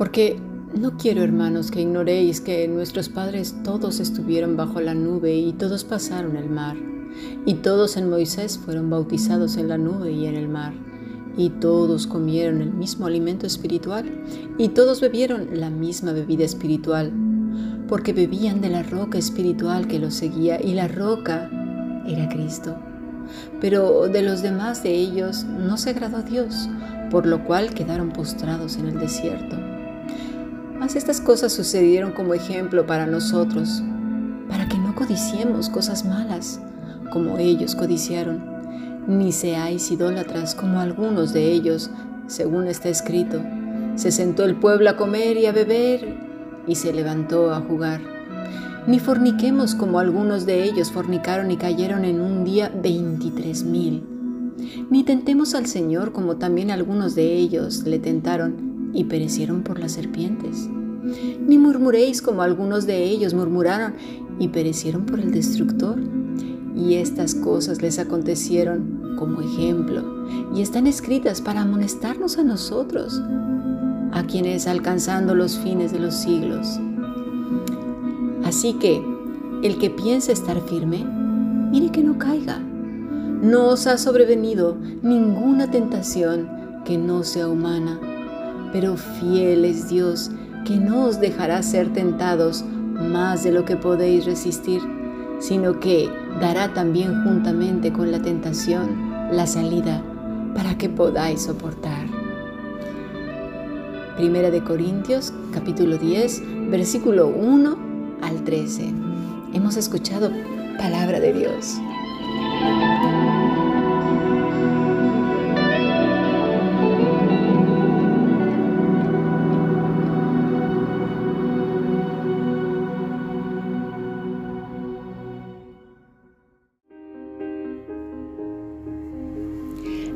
Porque no quiero, hermanos, que ignoréis que nuestros padres todos estuvieron bajo la nube y todos pasaron el mar, y todos en Moisés fueron bautizados en la nube y en el mar, y todos comieron el mismo alimento espiritual, y todos bebieron la misma bebida espiritual, porque bebían de la roca espiritual que los seguía, y la roca era Cristo. Pero de los demás de ellos no se agradó Dios, por lo cual quedaron postrados en el desierto. Mas estas cosas sucedieron como ejemplo para nosotros, para que no codiciemos cosas malas, como ellos codiciaron, ni seáis idólatras como algunos de ellos, según está escrito. Se sentó el pueblo a comer y a beber, y se levantó a jugar. Ni forniquemos como algunos de ellos fornicaron y cayeron en un día veintitrés mil. Ni tentemos al Señor como también algunos de ellos le tentaron y perecieron por las serpientes. Ni murmuréis como algunos de ellos murmuraron y perecieron por el destructor. Y estas cosas les acontecieron como ejemplo y están escritas para amonestarnos a nosotros, a quienes alcanzando los fines de los siglos. Así que el que piense estar firme, mire que no caiga. No os ha sobrevenido ninguna tentación que no sea humana pero fiel es Dios, que no os dejará ser tentados más de lo que podéis resistir, sino que dará también juntamente con la tentación la salida para que podáis soportar. Primera de Corintios, capítulo 10, versículo 1 al 13. Hemos escuchado palabra de Dios.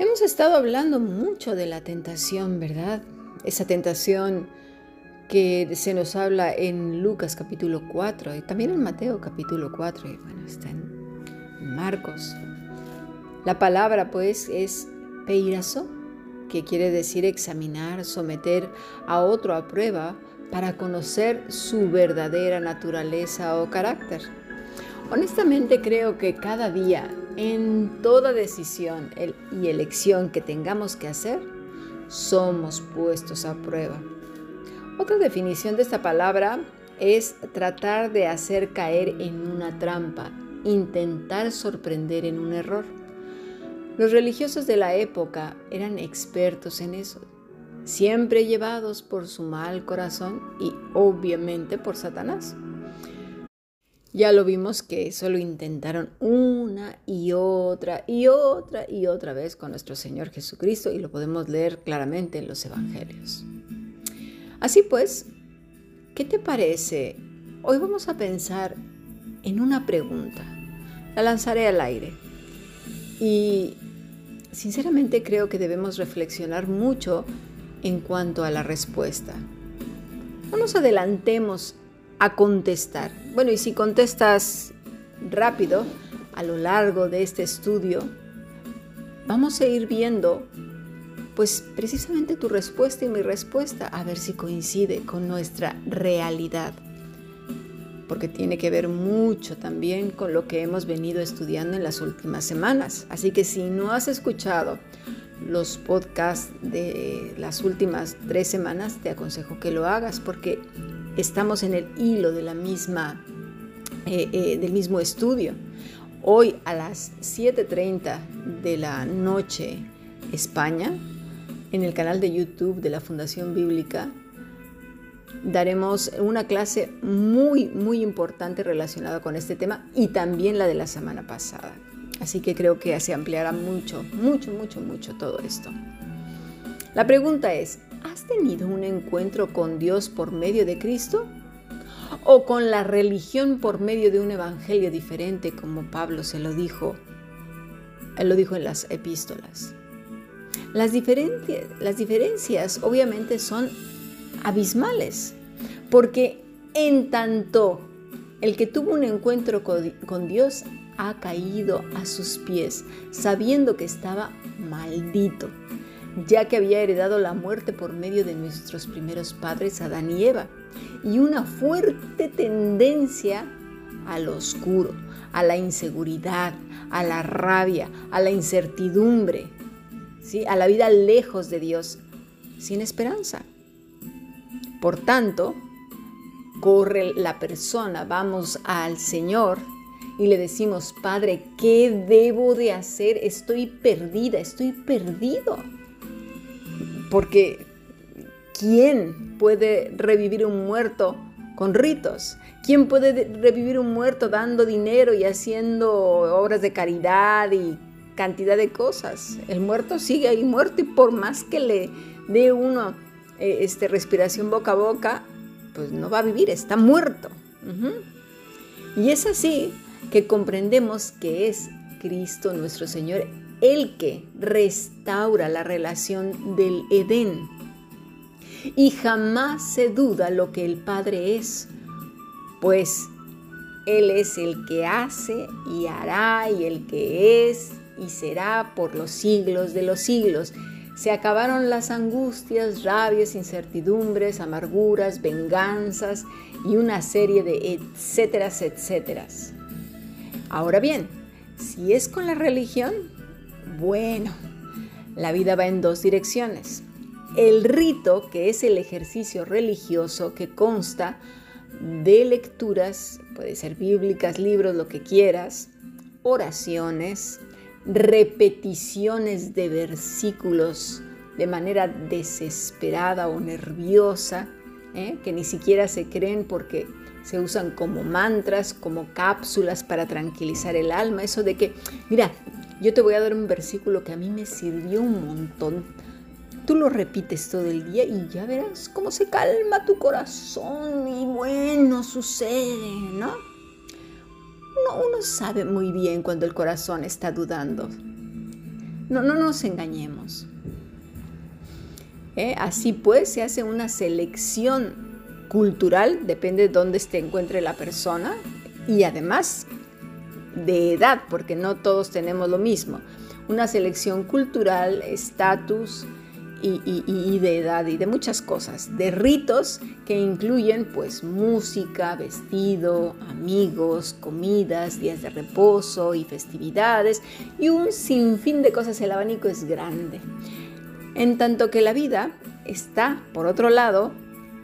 Hemos estado hablando mucho de la tentación, ¿verdad? Esa tentación que se nos habla en Lucas capítulo 4 y también en Mateo capítulo 4 y bueno, está en Marcos. La palabra pues es peirazo, que quiere decir examinar, someter a otro a prueba para conocer su verdadera naturaleza o carácter. Honestamente creo que cada día en toda decisión y elección que tengamos que hacer, somos puestos a prueba. Otra definición de esta palabra es tratar de hacer caer en una trampa, intentar sorprender en un error. Los religiosos de la época eran expertos en eso, siempre llevados por su mal corazón y obviamente por Satanás. Ya lo vimos que solo intentaron una y otra y otra y otra vez con nuestro Señor Jesucristo y lo podemos leer claramente en los Evangelios. Así pues, ¿qué te parece? Hoy vamos a pensar en una pregunta. La lanzaré al aire. Y sinceramente creo que debemos reflexionar mucho en cuanto a la respuesta. No nos adelantemos a contestar. Bueno, y si contestas rápido a lo largo de este estudio, vamos a ir viendo pues precisamente tu respuesta y mi respuesta a ver si coincide con nuestra realidad. Porque tiene que ver mucho también con lo que hemos venido estudiando en las últimas semanas. Así que si no has escuchado los podcasts de las últimas tres semanas, te aconsejo que lo hagas porque estamos en el hilo de la misma, eh, eh, del mismo estudio. Hoy a las 7.30 de la noche España, en el canal de YouTube de la Fundación Bíblica, daremos una clase muy, muy importante relacionada con este tema y también la de la semana pasada. Así que creo que se ampliará mucho, mucho, mucho, mucho todo esto. La pregunta es, ¿has tenido un encuentro con Dios por medio de Cristo? ¿O con la religión por medio de un evangelio diferente como Pablo se lo dijo? Él lo dijo en las epístolas. Las, las diferencias obviamente son abismales, porque en tanto el que tuvo un encuentro con Dios ha caído a sus pies, sabiendo que estaba maldito, ya que había heredado la muerte por medio de nuestros primeros padres Adán y Eva, y una fuerte tendencia al oscuro, a la inseguridad, a la rabia, a la incertidumbre, ¿sí? a la vida lejos de Dios, sin esperanza. Por tanto, corre la persona, vamos al Señor y le decimos, Padre, ¿qué debo de hacer? Estoy perdida, estoy perdido. Porque ¿quién puede revivir un muerto con ritos? ¿Quién puede revivir un muerto dando dinero y haciendo obras de caridad y cantidad de cosas? El muerto sigue ahí muerto y por más que le dé uno eh, este, respiración boca a boca, pues no va a vivir, está muerto. Y es así que comprendemos que es Cristo nuestro Señor el que restaura la relación del Edén. Y jamás se duda lo que el Padre es, pues Él es el que hace y hará y el que es y será por los siglos de los siglos. Se acabaron las angustias, rabias, incertidumbres, amarguras, venganzas y una serie de etcéteras, etcéteras. Ahora bien, si es con la religión, bueno, la vida va en dos direcciones. El rito, que es el ejercicio religioso que consta de lecturas, puede ser bíblicas, libros, lo que quieras, oraciones, repeticiones de versículos de manera desesperada o nerviosa, ¿eh? que ni siquiera se creen porque se usan como mantras, como cápsulas para tranquilizar el alma. Eso de que, mira, yo te voy a dar un versículo que a mí me sirvió un montón. Tú lo repites todo el día y ya verás cómo se calma tu corazón y bueno, sucede, ¿no? uno, sabe muy bien cuando el corazón está dudando. No, no nos engañemos. ¿Eh? Así pues, se hace una selección cultural, depende de dónde se encuentre la persona, y además de edad, porque no todos tenemos lo mismo. Una selección cultural, estatus, y, de edad y de muchas cosas, de ritos que incluyen pues música, vestido, amigos, comidas, días de reposo y festividades y un sinfín de cosas. El abanico es grande. En tanto que la vida está, por otro lado,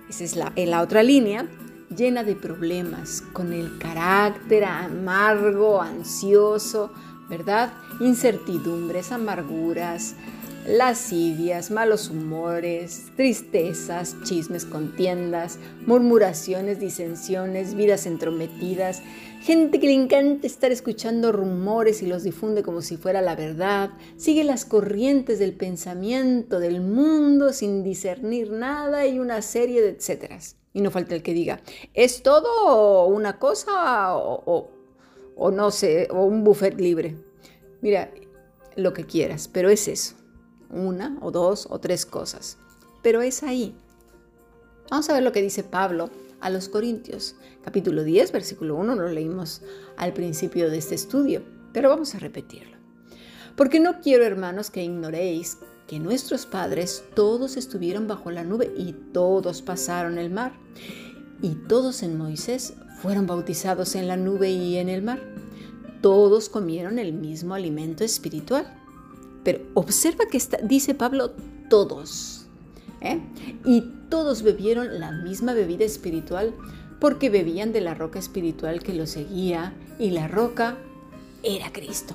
esa es la, en la otra línea, llena de problemas, con el carácter amargo, ansioso, ¿verdad? Incertidumbres, amarguras, lascivias, malos humores, tristezas, chismes, contiendas, murmuraciones, disensiones, vidas entrometidas, gente que le encanta estar escuchando rumores y los difunde como si fuera la verdad, sigue las corrientes del pensamiento del mundo sin discernir nada y una serie de etcéteras. Y no falta el que diga, ¿es todo una cosa o, no sé, o un buffet libre? Mira, lo que quieras, pero es eso una o dos o tres cosas, pero es ahí. Vamos a ver lo que dice Pablo a los Corintios, capítulo 10, versículo 1, lo leímos al principio de este estudio, pero vamos a repetirlo. Porque no quiero, hermanos, que ignoréis que nuestros padres todos estuvieron bajo la nube y todos pasaron el mar, y todos en Moisés fueron bautizados en la nube y en el mar. Todos comieron el mismo alimento espiritual pero observa que está, dice Pablo, todos. ¿eh? Y todos bebieron la misma bebida espiritual porque bebían de la roca espiritual que los seguía y la roca era Cristo.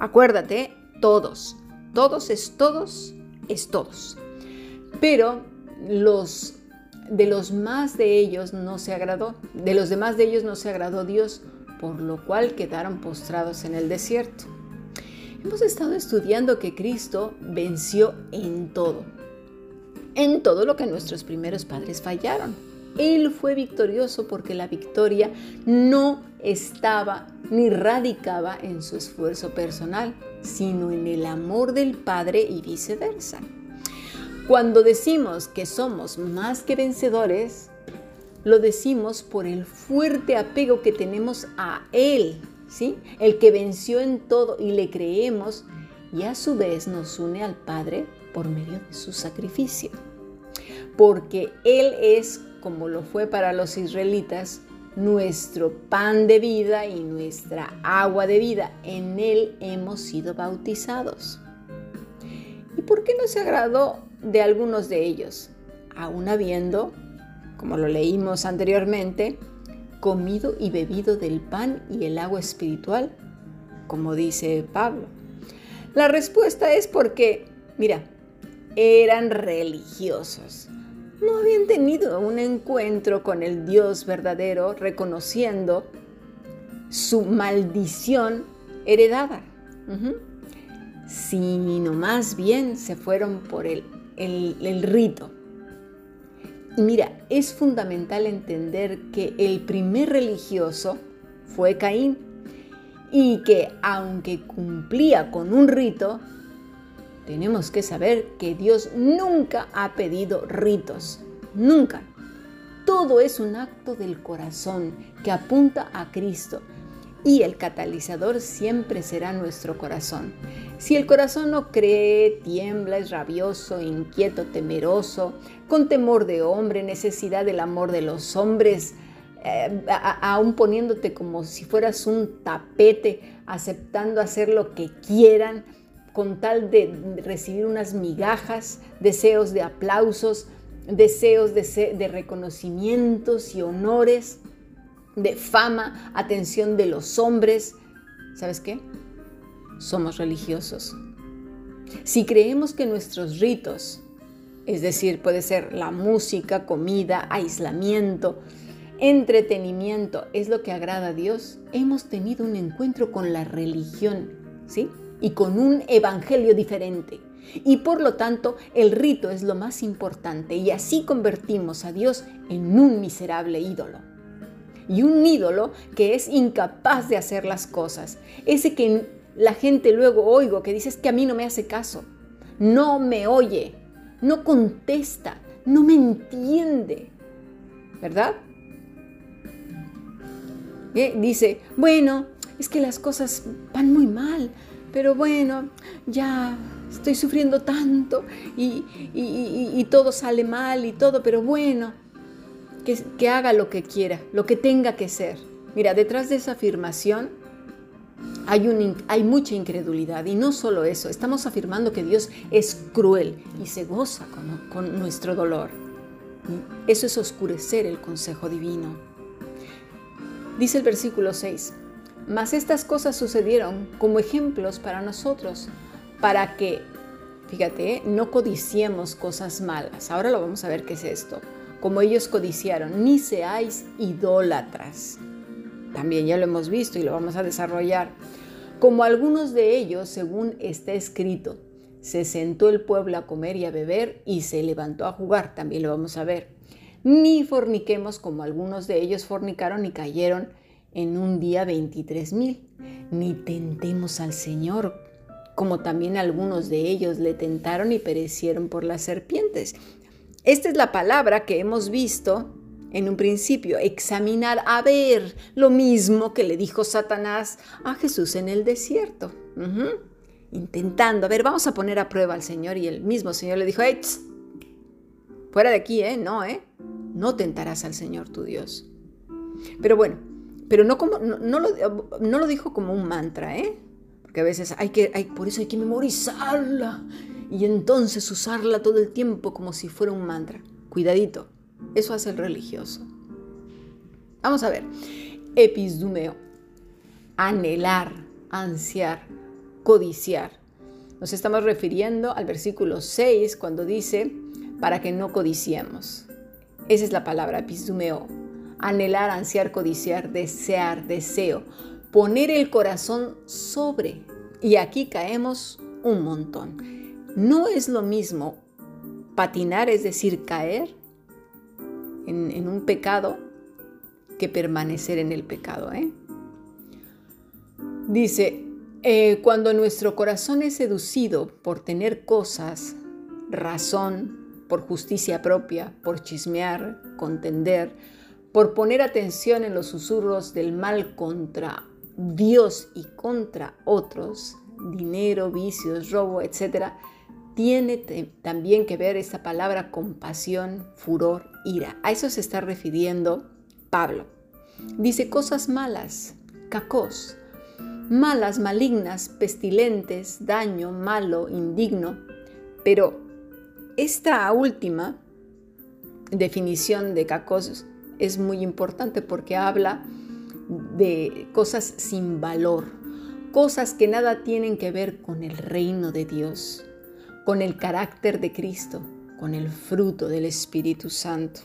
Acuérdate, todos. Todos es todos, es todos. Pero los, de los más de ellos no se agradó, de los demás de ellos no se agradó Dios, por lo cual quedaron postrados en el desierto. Hemos estado estudiando que Cristo venció en todo, en todo lo que nuestros primeros padres fallaron. Él fue victorioso porque la victoria no estaba ni radicaba en su esfuerzo personal, sino en el amor del Padre y viceversa. Cuando decimos que somos más que vencedores, lo decimos por el fuerte apego que tenemos a Él, ¿sí? El que venció en todo y le creemos y a su vez nos une al Padre por medio de su sacrificio. Porque Él es, como lo fue para los israelitas, nuestro pan de vida y nuestra agua de vida. En Él hemos sido bautizados. ¿Y por qué no se agradó de algunos de ellos, aún habiendo, como lo leímos anteriormente, comido y bebido del pan y el agua espiritual, como dice Pablo. La respuesta es porque, mira, eran religiosos. No habían tenido un encuentro con el Dios verdadero reconociendo su maldición heredada, sino más bien se fueron por el el, rito. Y mira, es fundamental entender que el primer religioso fue Caín y que aunque cumplía con un rito, tenemos que saber que Dios nunca ha pedido ritos, nunca. Todo es un acto del corazón que apunta a Cristo y el catalizador siempre será nuestro corazón. Si el corazón no cree, tiembla, es rabioso, inquieto, temeroso, con temor de hombre, necesidad del amor de los hombres, eh, aún poniéndote como si fueras un tapete, aceptando hacer lo que quieran, con tal de recibir unas migajas, deseos de aplausos, deseos de, reconocimientos y honores de fama, atención de los hombres. ¿Sabes qué? Somos religiosos. Si creemos que nuestros ritos, es decir, puede ser la música, comida, aislamiento, entretenimiento, es lo que agrada a Dios, hemos tenido un encuentro con la religión, ¿sí? Y con un evangelio diferente. Y por lo tanto, el rito es lo más importante y así convertimos a Dios en un miserable ídolo y un ídolo que es incapaz de hacer las cosas. Ese que la gente luego oigo que dice es que a mí no me hace caso, no me oye, no contesta, no me entiende, ¿verdad? Eh, dice, bueno, es que las cosas van muy mal, pero bueno, ya estoy sufriendo tanto y, todo sale mal y todo, pero bueno, que, haga lo que quiera, lo que tenga que ser. Mira, detrás de esa afirmación hay, un, hay, mucha incredulidad y no solo eso, estamos afirmando que Dios es cruel y se goza con, con, nuestro dolor. Eso es oscurecer el consejo divino. Dice el versículo 6, mas estas cosas sucedieron como ejemplos para nosotros, para que, fíjate, no codiciemos cosas malas. Ahora lo vamos a ver qué es esto como ellos codiciaron, ni seáis idólatras. También ya lo hemos visto y lo vamos a desarrollar. Como algunos de ellos, según está escrito, se sentó el pueblo a comer y a beber y se levantó a jugar, también lo vamos a ver. Ni forniquemos como algunos de ellos fornicaron y cayeron en un día 23 mil. Ni tentemos al Señor, como también algunos de ellos le tentaron y perecieron por las serpientes. Esta es la palabra que hemos visto en un principio, examinar, a ver, lo mismo que le dijo Satanás a Jesús en el desierto. Intentando, a ver, vamos a poner a prueba al Señor y el mismo Señor le dijo, fuera de aquí, ¿eh? No, ¿eh? No tentarás al Señor tu Dios. Pero bueno, pero no, como, no, lo, no lo dijo como un mantra, ¿eh? Porque a veces hay que, hay, por eso hay que memorizarla y entonces usarla todo el tiempo como si fuera un mantra. Cuidadito, eso hace el religioso. Vamos a ver, episdumeo, anhelar, ansiar, codiciar. Nos estamos refiriendo al versículo 6 cuando dice, para que no codiciemos. Esa es la palabra, pisumeo. Anhelar, ansiar, codiciar, desear, deseo. Poner el corazón sobre. Y aquí caemos un montón. No es lo mismo patinar, es decir, caer en, un pecado, que permanecer en el pecado. ¿eh? Dice, eh, cuando nuestro corazón es seducido por tener cosas, razón, por justicia propia, por chismear, contender, por poner atención en los susurros del mal contra Dios y contra otros, dinero, vicios, robo, etc., tiene también que ver esta palabra compasión, furor, ira. A eso se está refiriendo Pablo. Dice cosas malas, cacos, malas, malignas, pestilentes, daño, malo, indigno. Pero esta última definición de cacos es muy importante porque habla de cosas sin valor, cosas que nada tienen que ver con el reino de Dios, con el carácter de Cristo, con el fruto del Espíritu Santo.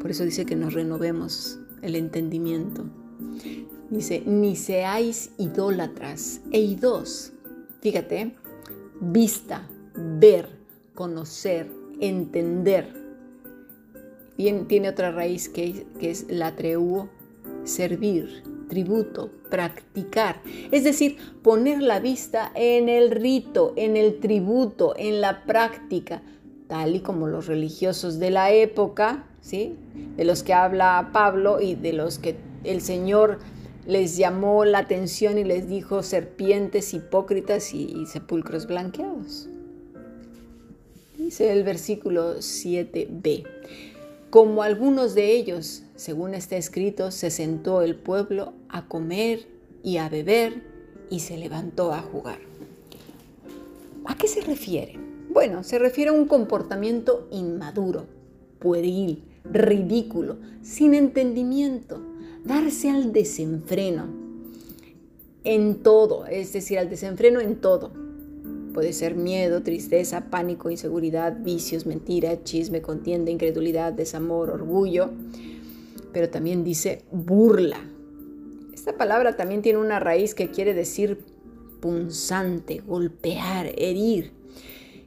Por eso dice que nos renovemos el entendimiento. Dice, ni seáis idólatras e idos. Fíjate, vista, ver, conocer, entender. Tiene otra raíz que, es la treuo, servir, tributo, practicar. Es decir, poner la vista en el rito, en el tributo, en la práctica, tal y como los religiosos de la época, ¿sí? de los que habla Pablo y de los que el Señor les llamó la atención y les dijo serpientes hipócritas y, sepulcros blanqueados. Dice el versículo 7b. Como algunos de ellos, según está escrito, se sentó el pueblo a comer y a beber y se levantó a jugar. ¿A qué se refiere? Bueno, se refiere a un comportamiento inmaduro, pueril, ridículo, sin entendimiento, darse al desenfreno en todo, es decir, al desenfreno en todo. Puede ser miedo, tristeza, pánico, inseguridad, vicios, mentira, chisme, contienda, incredulidad, desamor, orgullo, pero también dice burla. Esta palabra también tiene una raíz que quiere decir punzante, golpear, herir.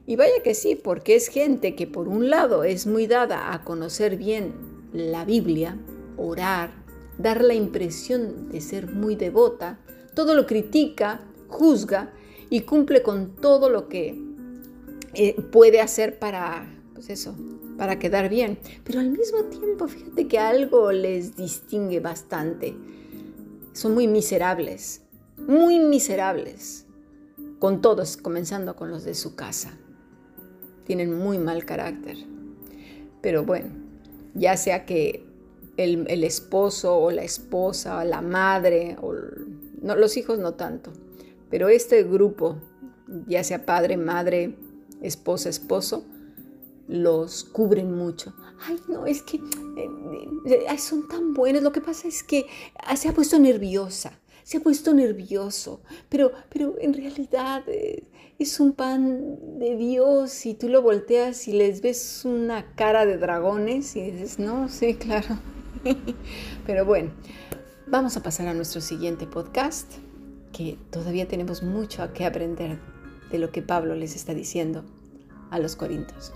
Y vaya que sí, porque es gente que por un lado es muy dada a conocer bien la Biblia, orar, dar la impresión de ser muy devota, todo lo critica, juzga y cumple con todo lo que eh, puede hacer para, pues eso, para quedar bien. Pero al mismo tiempo, fíjate que algo les distingue bastante. Son muy miserables, muy miserables, con todos, comenzando con los de su casa. Tienen muy mal carácter. Pero bueno, ya sea que el, esposo o la esposa o la madre, o, los hijos no tanto, pero este grupo, ya sea padre, madre, esposa, esposo, los cubren mucho. Ay, no, es que eh, eh, son tan buenos. Lo que pasa es que se ha puesto nerviosa, se ha puesto nervioso, pero, pero en realidad eh, es un pan de Dios y tú lo volteas y les ves una cara de dragones y dices, no, sí, claro, Pero bueno, vamos a pasar a nuestro siguiente podcast, que todavía tenemos mucho a que aprender de lo que Pablo les está diciendo a los corintios.